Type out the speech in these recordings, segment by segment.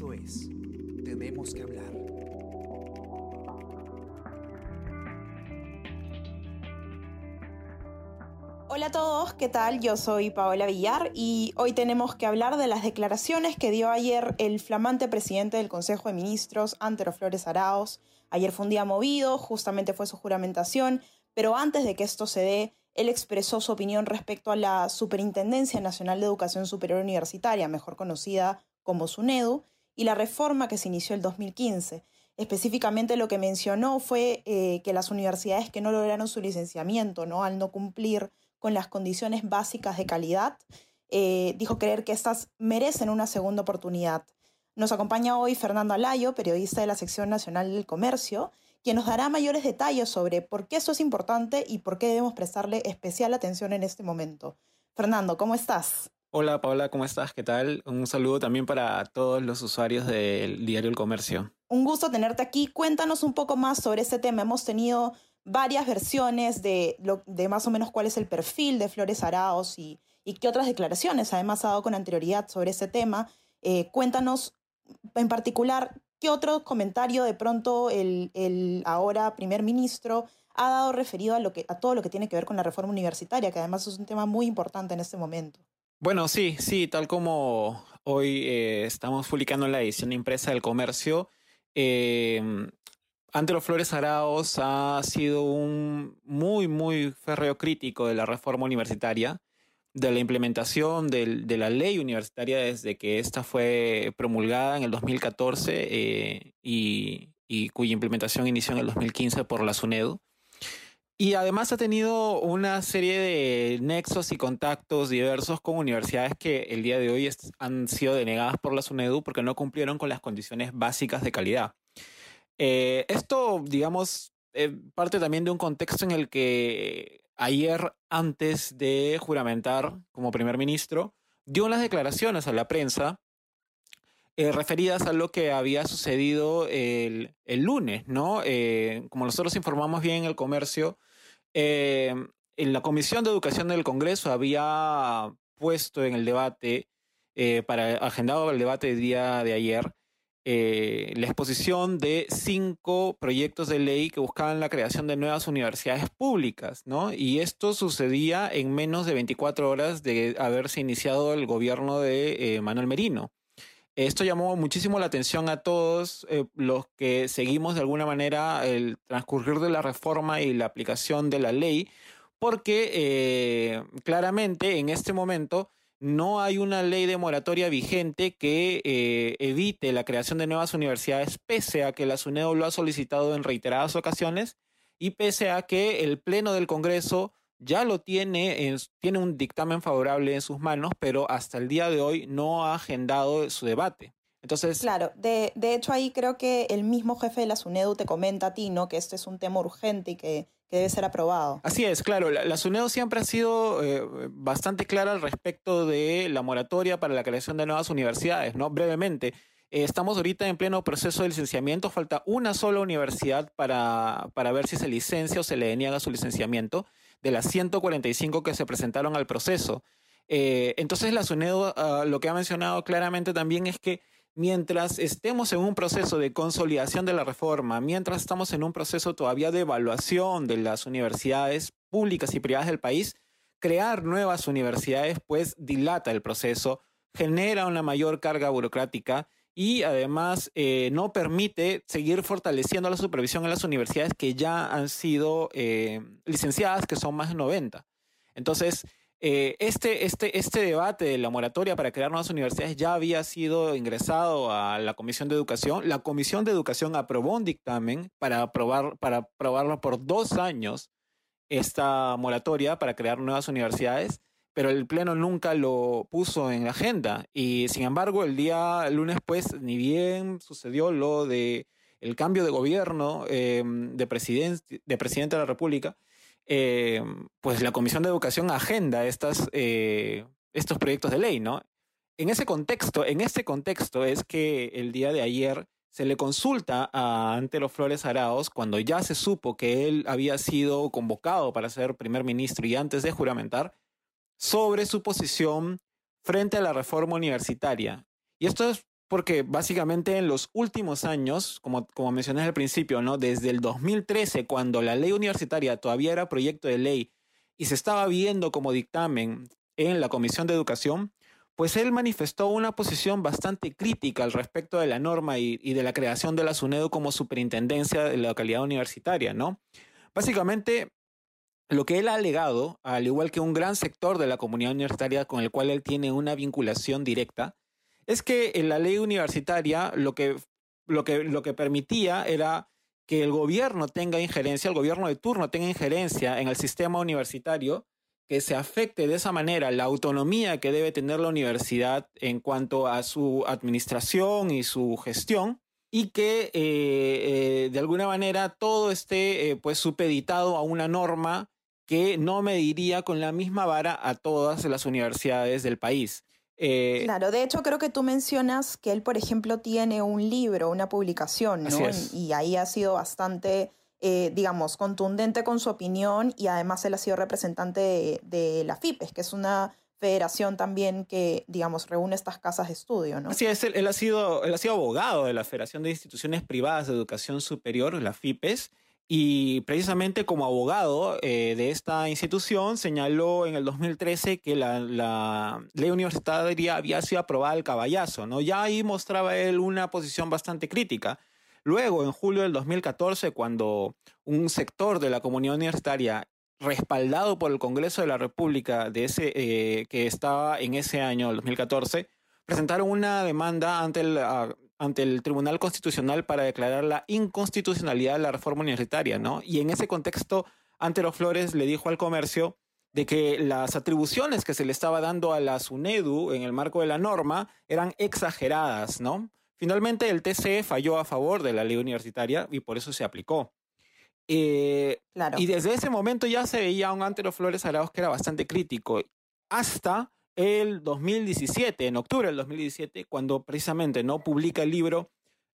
Esto es Tenemos que hablar. Hola a todos, ¿qué tal? Yo soy Paola Villar y hoy tenemos que hablar de las declaraciones que dio ayer el flamante presidente del Consejo de Ministros, Antero Flores Araos. Ayer fue un día movido, justamente fue su juramentación, pero antes de que esto se dé, él expresó su opinión respecto a la Superintendencia Nacional de Educación Superior Universitaria, mejor conocida como SUNEDU, y la reforma que se inició el 2015. Específicamente lo que mencionó fue eh, que las universidades que no lograron su licenciamiento, ¿no? al no cumplir con las condiciones básicas de calidad, eh, dijo creer que estas merecen una segunda oportunidad. Nos acompaña hoy Fernando Alayo, periodista de la sección nacional del comercio, quien nos dará mayores detalles sobre por qué eso es importante y por qué debemos prestarle especial atención en este momento. Fernando, ¿cómo estás? Hola Paola, ¿cómo estás? ¿Qué tal? Un saludo también para todos los usuarios del diario El Comercio. Un gusto tenerte aquí. Cuéntanos un poco más sobre este tema. Hemos tenido varias versiones de, de más o menos cuál es el perfil de Flores Araos y, y qué otras declaraciones además ha dado con anterioridad sobre ese tema. Eh, cuéntanos en particular qué otro comentario de pronto el, el, ahora primer ministro ha dado referido a, lo que, a todo lo que tiene que ver con la reforma universitaria, que además es un tema muy importante en este momento. Bueno, sí, sí, tal como hoy eh, estamos publicando en la edición impresa del comercio, eh, Antero Flores Araos ha sido un muy, muy férreo crítico de la reforma universitaria, de la implementación de la ley universitaria desde que esta fue promulgada en el 2014 eh, y, y, cuya implementación inició en el 2015 por la SUNEDU. Y además ha tenido una serie de nexos y contactos diversos con universidades que el día de hoy han sido denegadas por la SUNEDU porque no cumplieron con las condiciones básicas de calidad. Eh, esto, digamos, eh, parte también de un contexto en el que ayer, antes de juramentar como primer ministro, dio unas declaraciones a la prensa eh, referidas a lo que había sucedido el, el lunes, ¿no? Eh, como nosotros informamos bien en el comercio, eh, en la Comisión de Educación del Congreso había puesto en el debate, eh, para agendado el debate del día de ayer, eh, la exposición de cinco proyectos de ley que buscaban la creación de nuevas universidades públicas, ¿no? Y esto sucedía en menos de 24 horas de haberse iniciado el gobierno de eh, Manuel Merino. Esto llamó muchísimo la atención a todos eh, los que seguimos de alguna manera el transcurrir de la reforma y la aplicación de la ley, porque eh, claramente en este momento no hay una ley de moratoria vigente que eh, evite la creación de nuevas universidades, pese a que la SUNEDO lo ha solicitado en reiteradas ocasiones y pese a que el Pleno del Congreso ya lo tiene, en, tiene un dictamen favorable en sus manos, pero hasta el día de hoy no ha agendado su debate. Entonces, claro, de, de hecho ahí creo que el mismo jefe de la SUNEDU te comenta a ti, ¿no? Que este es un tema urgente y que, que debe ser aprobado. Así es, claro. La, la SUNEDU siempre ha sido eh, bastante clara al respecto de la moratoria para la creación de nuevas universidades, ¿no? Brevemente, eh, estamos ahorita en pleno proceso de licenciamiento, falta una sola universidad para, para ver si se licencia o se le deniega su licenciamiento de las 145 que se presentaron al proceso. Eh, entonces la SUNEDU uh, lo que ha mencionado claramente también es que mientras estemos en un proceso de consolidación de la reforma, mientras estamos en un proceso todavía de evaluación de las universidades públicas y privadas del país, crear nuevas universidades pues dilata el proceso, genera una mayor carga burocrática y además eh, no permite seguir fortaleciendo la supervisión en las universidades que ya han sido eh, licenciadas, que son más de 90. Entonces, eh, este, este, este debate de la moratoria para crear nuevas universidades ya había sido ingresado a la Comisión de Educación. La Comisión de Educación aprobó un dictamen para, aprobar, para aprobarlo por dos años esta moratoria para crear nuevas universidades, pero el Pleno nunca lo puso en la agenda. Y sin embargo, el día lunes, pues, ni bien sucedió lo de el cambio de gobierno eh, de, presiden de presidente de la República, eh, pues la Comisión de Educación agenda estas, eh, estos proyectos de ley, ¿no? En ese contexto, en este contexto es que el día de ayer se le consulta a Antero Flores Araos cuando ya se supo que él había sido convocado para ser primer ministro y antes de juramentar sobre su posición frente a la reforma universitaria. Y esto es porque básicamente en los últimos años, como, como mencioné al principio, ¿no? desde el 2013, cuando la ley universitaria todavía era proyecto de ley y se estaba viendo como dictamen en la Comisión de Educación, pues él manifestó una posición bastante crítica al respecto de la norma y, y de la creación de la SUNEDU como superintendencia de la localidad universitaria, ¿no? Básicamente, lo que él ha alegado, al igual que un gran sector de la comunidad universitaria con el cual él tiene una vinculación directa, es que en la ley universitaria lo que, lo que, lo que permitía era que el gobierno tenga injerencia, el gobierno de turno tenga injerencia en el sistema universitario, que se afecte de esa manera la autonomía que debe tener la universidad en cuanto a su administración y su gestión, y que eh, eh, de alguna manera todo esté eh, pues supeditado a una norma que no mediría con la misma vara a todas las universidades del país. Eh, claro, de hecho creo que tú mencionas que él, por ejemplo, tiene un libro, una publicación, ¿no? Y ahí ha sido bastante, eh, digamos, contundente con su opinión y además él ha sido representante de, la FIPES, que es una federación también que, digamos, reúne estas casas de estudio, ¿no? Así es, él, ha sido, él ha sido abogado de la Federación de Instituciones Privadas de Educación Superior, la FIPES, y precisamente como abogado eh, de esta institución señaló en el 2013 que la, ley universitaria había sido aprobada al caballazo, ¿no? Ya ahí mostraba él una posición bastante crítica. Luego, en julio del 2014, cuando un sector de la comunidad universitaria respaldado por el Congreso de la República de ese, eh, que estaba en ese año, el 2014, presentaron una demanda ante el, ante el Tribunal Constitucional para declarar la inconstitucionalidad de la reforma universitaria, ¿no? Y en ese contexto, Antero Flores le dijo al comercio de que las atribuciones que se le estaba dando a la SUNEDU en el marco de la norma eran exageradas, ¿no? Finalmente, el TCE falló a favor de la ley universitaria y por eso se aplicó. Eh, y desde ese momento ya se veía un Antero Flores Arauz que era bastante crítico, hasta el 2017, en octubre del 2017, cuando precisamente no publica el libro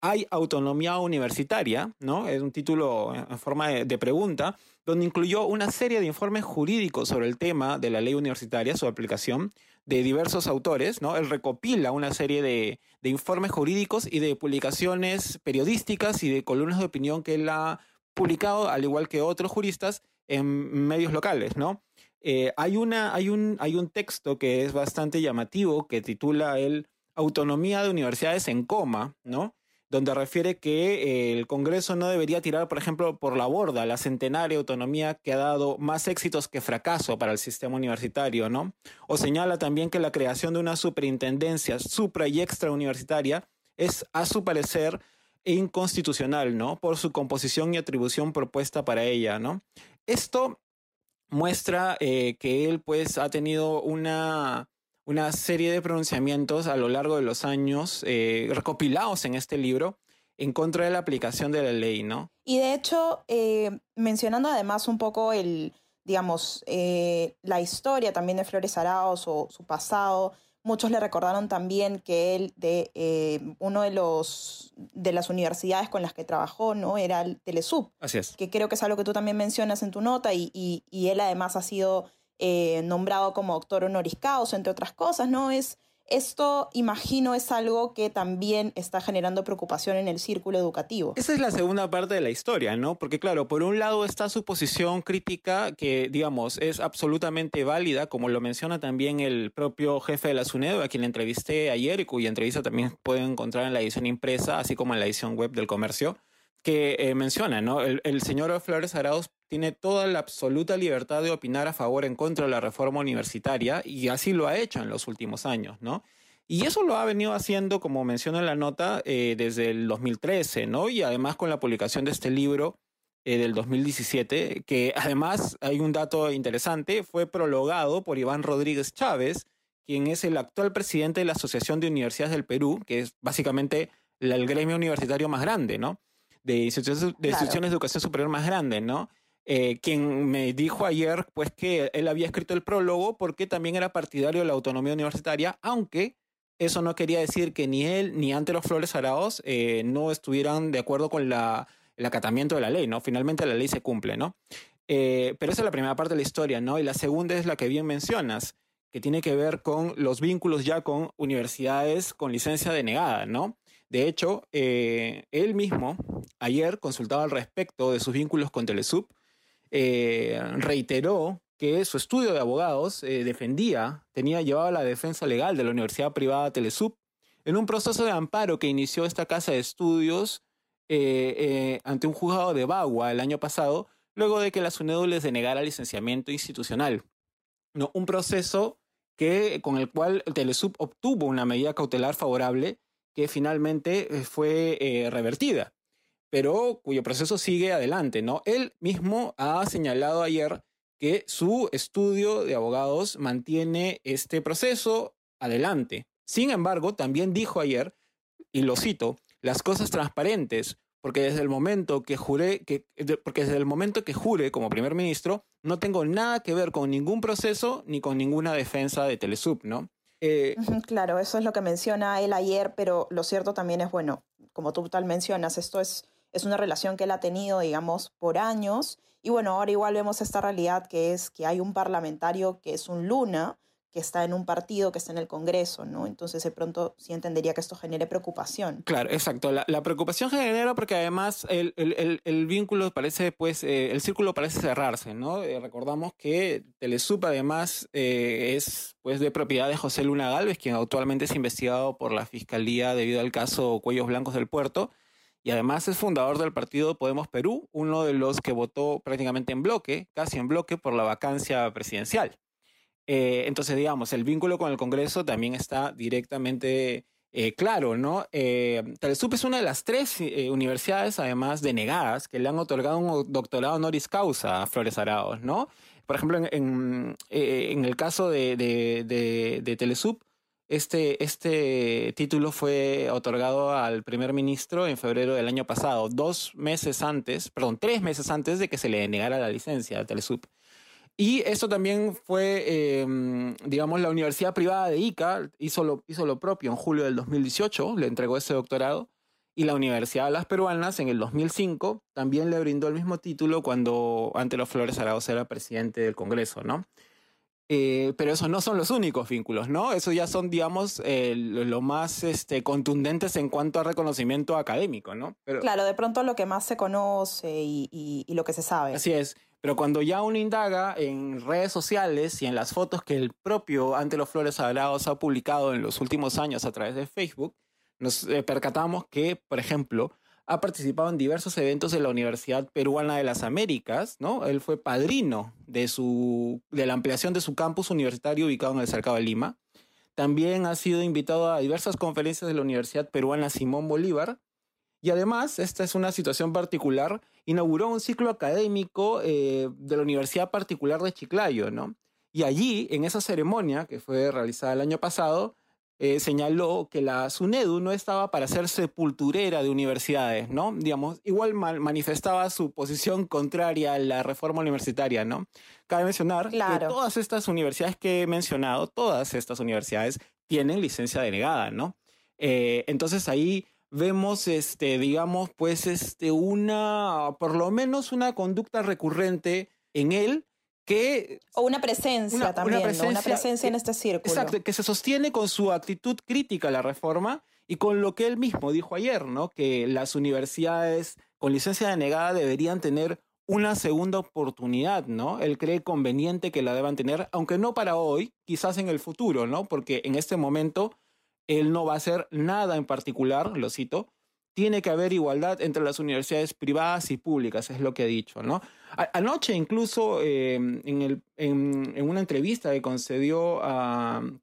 Hay autonomía universitaria, ¿no? Es un título en forma de, pregunta, donde incluyó una serie de informes jurídicos sobre el tema de la ley universitaria, su aplicación, de diversos autores, ¿no? Él recopila una serie de, informes jurídicos y de publicaciones periodísticas y de columnas de opinión que él ha publicado, al igual que otros juristas, en medios locales, ¿no? Eh, hay, una, hay, un, hay un texto que es bastante llamativo que titula el Autonomía de Universidades en Coma, ¿no? Donde refiere que el Congreso no debería tirar, por ejemplo, por la borda la centenaria autonomía que ha dado más éxitos que fracaso para el sistema universitario, ¿no? O señala también que la creación de una superintendencia supra y extra universitaria es, a su parecer, inconstitucional, ¿no? Por su composición y atribución propuesta para ella, ¿no? Esto muestra eh, que él pues ha tenido una, una serie de pronunciamientos a lo largo de los años eh, recopilados en este libro en contra de la aplicación de la ley, ¿no? Y de hecho, eh, mencionando además un poco el, digamos, la historia también de Flores Araos o su pasado, Muchos le recordaron también que él, de eh, uno de los de las universidades con las que trabajó, ¿no? Era el Telesub. Así es. Que creo que es algo que tú también mencionas en tu nota, y, y, él además ha sido eh, nombrado como doctor honoris causa, entre otras cosas, ¿no? Es esto, imagino, es algo que también está generando preocupación en el círculo educativo. Esa es la segunda parte de la historia, ¿no? Porque claro, por un lado está su posición crítica que, digamos, es absolutamente válida, como lo menciona también el propio jefe de la SUNEDO, a quien entrevisté ayer y cuya entrevista también pueden encontrar en la edición impresa, así como en la edición web del comercio que eh, menciona, ¿no? El, señor Flores Arauz tiene toda la absoluta libertad de opinar a favor o en contra de la reforma universitaria y así lo ha hecho en los últimos años, ¿no? Y eso lo ha venido haciendo, como menciona en la nota, eh, desde el 2013, ¿no? Y además con la publicación de este libro eh, del 2017, que además hay un dato interesante, fue prologado por Iván Rodríguez Chávez, quien es el actual presidente de la Asociación de Universidades del Perú, que es básicamente el gremio universitario más grande, ¿no? De instituciones de, instituciones de educación superior más grandes, ¿no? Eh, quien me dijo ayer pues que él había escrito el prólogo porque también era partidario de la autonomía universitaria, aunque eso no quería decir que ni él ni ante los Flores Araos eh, no estuvieran de acuerdo con la, el acatamiento de la ley, ¿no? Finalmente la ley se cumple, ¿no? Eh, pero esa es la primera parte de la historia, ¿no? Y la segunda es la que bien mencionas, que tiene que ver con los vínculos ya con universidades con licencia denegada, ¿no? De hecho, eh, él mismo ayer consultaba al respecto de sus vínculos con Telesub, eh, reiteró que su estudio de abogados eh, defendía, tenía llevado la defensa legal de la Universidad Privada Telesub en un proceso de amparo que inició esta casa de estudios ante un juzgado de Bagua el año pasado, luego de que la SUNEDU les denegara licenciamiento institucional. Un proceso que, con el cual Telesub obtuvo una medida cautelar favorable que finalmente eh, fue eh, revertida, pero cuyo proceso sigue adelante, ¿no? Él mismo ha señalado ayer que su estudio de abogados mantiene este proceso adelante. Sin embargo, también dijo ayer, y lo cito, las cosas transparentes, porque desde el momento que juré, que, porque desde el momento que jure como primer ministro, no tengo nada que ver con ningún proceso ni con ninguna defensa de Telesub, ¿no? Eh, claro, eso es lo que menciona él ayer, pero lo cierto también es, bueno, como tú tal mencionas, esto es, es una relación que él ha tenido, digamos, por años. Y bueno, ahora igual vemos esta realidad que es que hay un parlamentario que es un Luna, que está en un partido, que está en el Congreso, ¿no? Entonces de pronto sí entendería que esto genere preocupación. Claro, exacto. La, preocupación genera porque además el, el, el, vínculo parece, pues, eh, el círculo parece cerrarse, ¿no? Eh, recordamos que Telesup además eh, es, pues, de propiedad de José Luna Galvez, quien actualmente es investigado por la Fiscalía debido al caso Cuellos Blancos del Puerto. Y además es fundador del partido Podemos Perú, uno de los que votó prácticamente en bloque, casi en bloque, por la vacancia presidencial. Eh, entonces, digamos, el vínculo con el Congreso también está directamente eh, claro, ¿no? Eh, Telesup es una de las tres universidades, además, denegadas, que le han otorgado un doctorado honoris causa a Flores Araos, ¿no? Por ejemplo, en, el caso de, Telesup, este, este título fue otorgado al primer ministro en febrero del año pasado, dos meses antes, perdón, tres meses antes de que se le denegara la licencia a Telesup. Y eso también fue, em, digamos, la Universidad Privada de Ica hizo lo, hizo lo propio en julio del 2018, le entregó ese doctorado. Y la Universidad de las Peruanas en el 2005 también le brindó el mismo título cuando Antelo Flores Arauz era presidente del Congreso, ¿no? Eh, pero esos no son los únicos vínculos, ¿no? Esos ya son, digamos, lo más este, contundentes en cuanto a reconocimiento académico, ¿no? Pero, claro, de pronto lo que más se conoce y, y lo que se sabe. Así es. Pero cuando ya uno indaga en redes sociales y en las fotos que el propio Ante los Flores Sagrados ha publicado en los últimos años a través de Facebook, nos eh, percatamos que, por ejemplo, ha participado en diversos eventos de la Universidad Peruana de las Américas, ¿no? Él fue padrino de, su, de la ampliación de su campus universitario ubicado en el Cercado de Lima. También ha sido invitado a diversas conferencias de la Universidad Peruana Simón Bolívar, y además, esta es una situación particular, inauguró un ciclo académico eh, de la Universidad Particular de Chiclayo, ¿no? Y allí, en esa ceremonia que fue realizada el año pasado, eh, señaló que la SUNEDU no estaba para ser sepulturera de universidades, ¿no? Digamos, igual manifestaba su posición contraria a la reforma universitaria, ¿no? Cabe mencionar que todas estas universidades que he mencionado, todas estas universidades tienen licencia denegada, ¿no? Eh, entonces ahí vemos, este, digamos, pues, este, una, por lo menos una conducta recurrente en él que... O una presencia también, una presencia, una presencia en este círculo. Exacto, que se sostiene con su actitud crítica a la reforma y con lo que él mismo dijo ayer, ¿no? Que las universidades con licencia denegada deberían tener una segunda oportunidad, ¿no? Él cree conveniente que la deban tener, aunque no para hoy, quizás en el futuro, ¿no? Porque en este momento él no va a hacer nada en particular, lo cito, tiene que haber igualdad entre las universidades privadas y públicas, es lo que ha dicho, ¿no? anoche incluso em, en, una entrevista que concedió al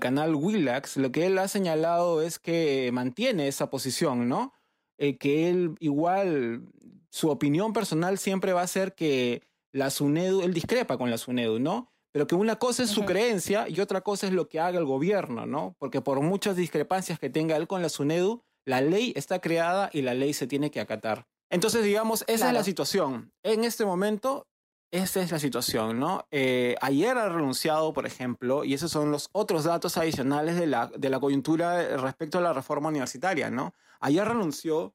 canal Willax, lo que él ha señalado es que mantiene esa posición, ¿no? Eh, que él igual, su opinión personal siempre va a ser que la SUNEDU, él discrepa con la SUNEDU, ¿no? Pero que una cosa es su creencia y otra cosa es lo que haga el gobierno, ¿no? Porque por muchas discrepancias que tenga él con la SUNEDU, la ley está creada y la ley se tiene que acatar. Entonces, digamos, esa es la situación. En este momento, esa es la situación, ¿no? Eh, ayer ha renunciado, por ejemplo, y esos son los otros datos adicionales de la, de la coyuntura respecto a la reforma universitaria, ¿no? Ayer renunció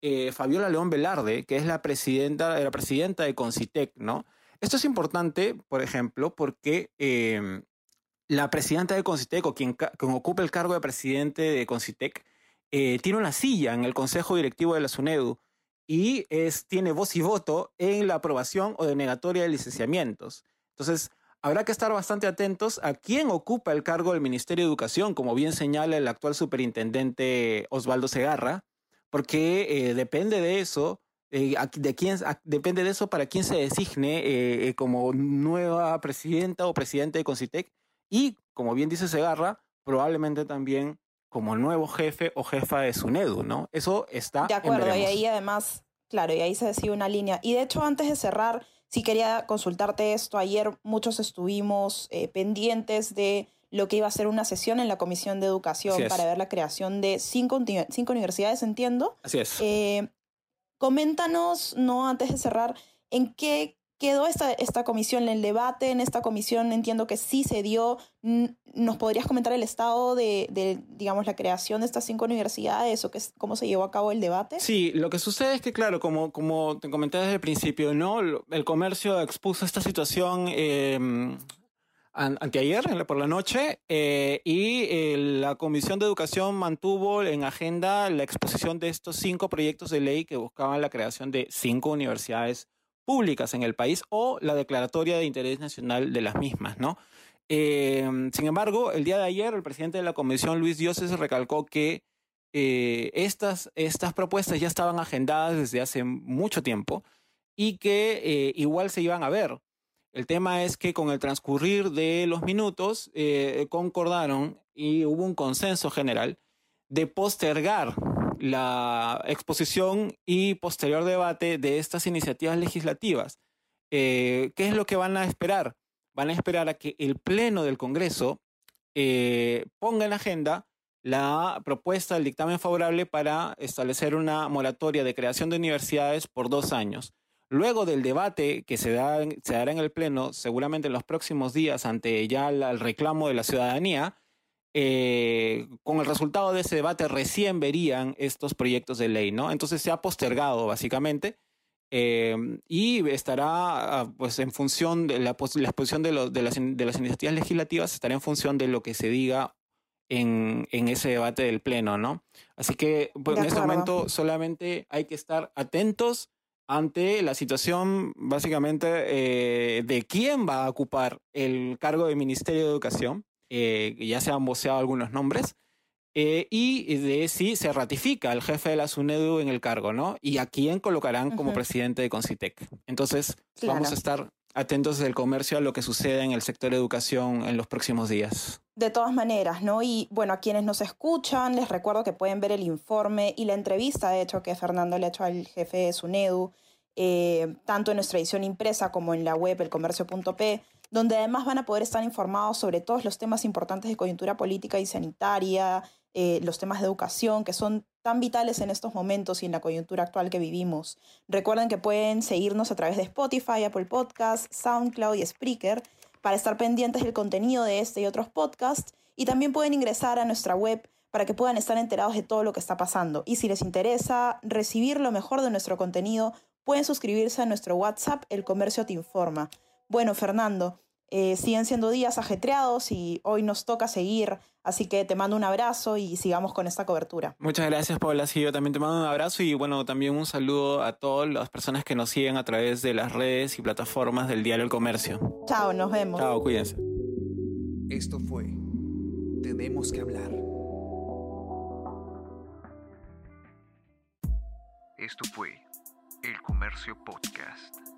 eh, Fabiola León Velarde, que es la presidenta, la presidenta de Concitec, ¿no? Esto es importante, por ejemplo, porque em, la presidenta de Concitec, o quien, quien, ocupa el cargo de presidente de Concitec, eh, tiene una silla en el Consejo Directivo de la SUNEDU y tiene voz y voto en la aprobación o denegatoria de licenciamientos. Entonces, habrá que estar bastante atentos a quién ocupa el cargo del Ministerio de Educación, como bien señala el actual superintendente Osvaldo Segarra, porque eh, depende de eso, eh, de quién, depende de eso para quién se designe eh, como nueva presidenta o presidente de Concitec y, como bien dice Segarra, probablemente también como nuevo jefe o jefa de SUNEDU, ¿no? Eso está... De acuerdo, y ahí además, claro, y ahí se decide una línea. Y de hecho, antes de cerrar, sí quería consultarte esto. Ayer muchos estuvimos eh, pendientes de lo que iba a ser una sesión en la Comisión de Educación para ver la creación de cinco, cinco universidades, entiendo. Así es. Eh, coméntanos, no antes de cerrar, en qué quedó esta, esta comisión, el debate en esta comisión entiendo que sí se dio. ¿Nos podrías comentar el estado de, digamos, la creación de estas cinco universidades o cómo se llevó a cabo el debate? Sí, lo que sucede es que, claro, como, como te comenté desde el principio, ¿no? El comercio expuso esta situación eh, anteayer, por la noche, eh, y eh, la Comisión de Educación mantuvo en agenda la exposición de estos cinco proyectos de ley que buscaban la creación de cinco universidades públicas en el país o la declaratoria de interés nacional de las mismas, ¿no? Eh, sin embargo, el día de ayer el presidente de la comisión, Luis Dioses, recalcó que estas, estas propuestas ya estaban agendadas desde hace mucho tiempo y que igual se iban a ver. El tema es que con el transcurrir de los minutos concordaron y hubo un consenso general de postergar la exposición y posterior debate de estas iniciativas legislativas. Eh, ¿Qué es lo que van a esperar? Van a esperar a que el Pleno del Congreso eh, ponga en agenda la propuesta del dictamen favorable para establecer una moratoria de creación de universidades por dos años. Luego del debate que se, da, se dará en el Pleno, seguramente en los próximos días, ante ya el reclamo de la ciudadanía, eh, con el resultado de ese debate recién verían estos proyectos de ley, ¿no? Entonces se ha postergado básicamente eh, y estará ah, pues en función de la, la exposición de, de, las, de, las, iniciativas legislativas, estará en función de lo que se diga en, en ese debate del Pleno, ¿no? Así que pues, en este momento solamente hay que estar atentos ante la situación básicamente eh, de quién va a ocupar el cargo de Ministerio de Educación eh, ya se han voceado algunos nombres, eh, y de si se ratifica el jefe de la SUNEDU en el cargo, ¿no? Y a quién colocarán como presidente de Concitec. Entonces, vamos a estar atentos del comercio a lo que sucede en el sector de educación en los próximos días. De todas maneras, ¿no? Y bueno, a quienes nos escuchan, les recuerdo que pueden ver el informe y la entrevista, de hecho, que Fernando le ha hecho al jefe de SUNEDU, eh, tanto en nuestra edición impresa como en la web elcomercio.p donde además van a poder estar informados sobre todos los temas importantes de coyuntura política y sanitaria, eh, los temas de educación, que son tan vitales en estos momentos y en la coyuntura actual que vivimos. Recuerden que pueden seguirnos a través de Spotify, Apple Podcasts, SoundCloud y Spreaker para estar pendientes del contenido de este y otros podcasts. Y también pueden ingresar a nuestra web para que puedan estar enterados de todo lo que está pasando. Y si les interesa recibir lo mejor de nuestro contenido, pueden suscribirse a nuestro WhatsApp El Comercio Te Informa. Bueno, Fernando, eh, siguen siendo días ajetreados y hoy nos toca seguir, así que te mando un abrazo y sigamos con esta cobertura. Muchas gracias, Paula. Sí, yo también te mando un abrazo y bueno, también un saludo a todas las personas que nos siguen a través de las redes y plataformas del Diario El Comercio. Chao, nos vemos. Chao, cuídense. Esto fue Tenemos que hablar. Esto fue El Comercio Podcast.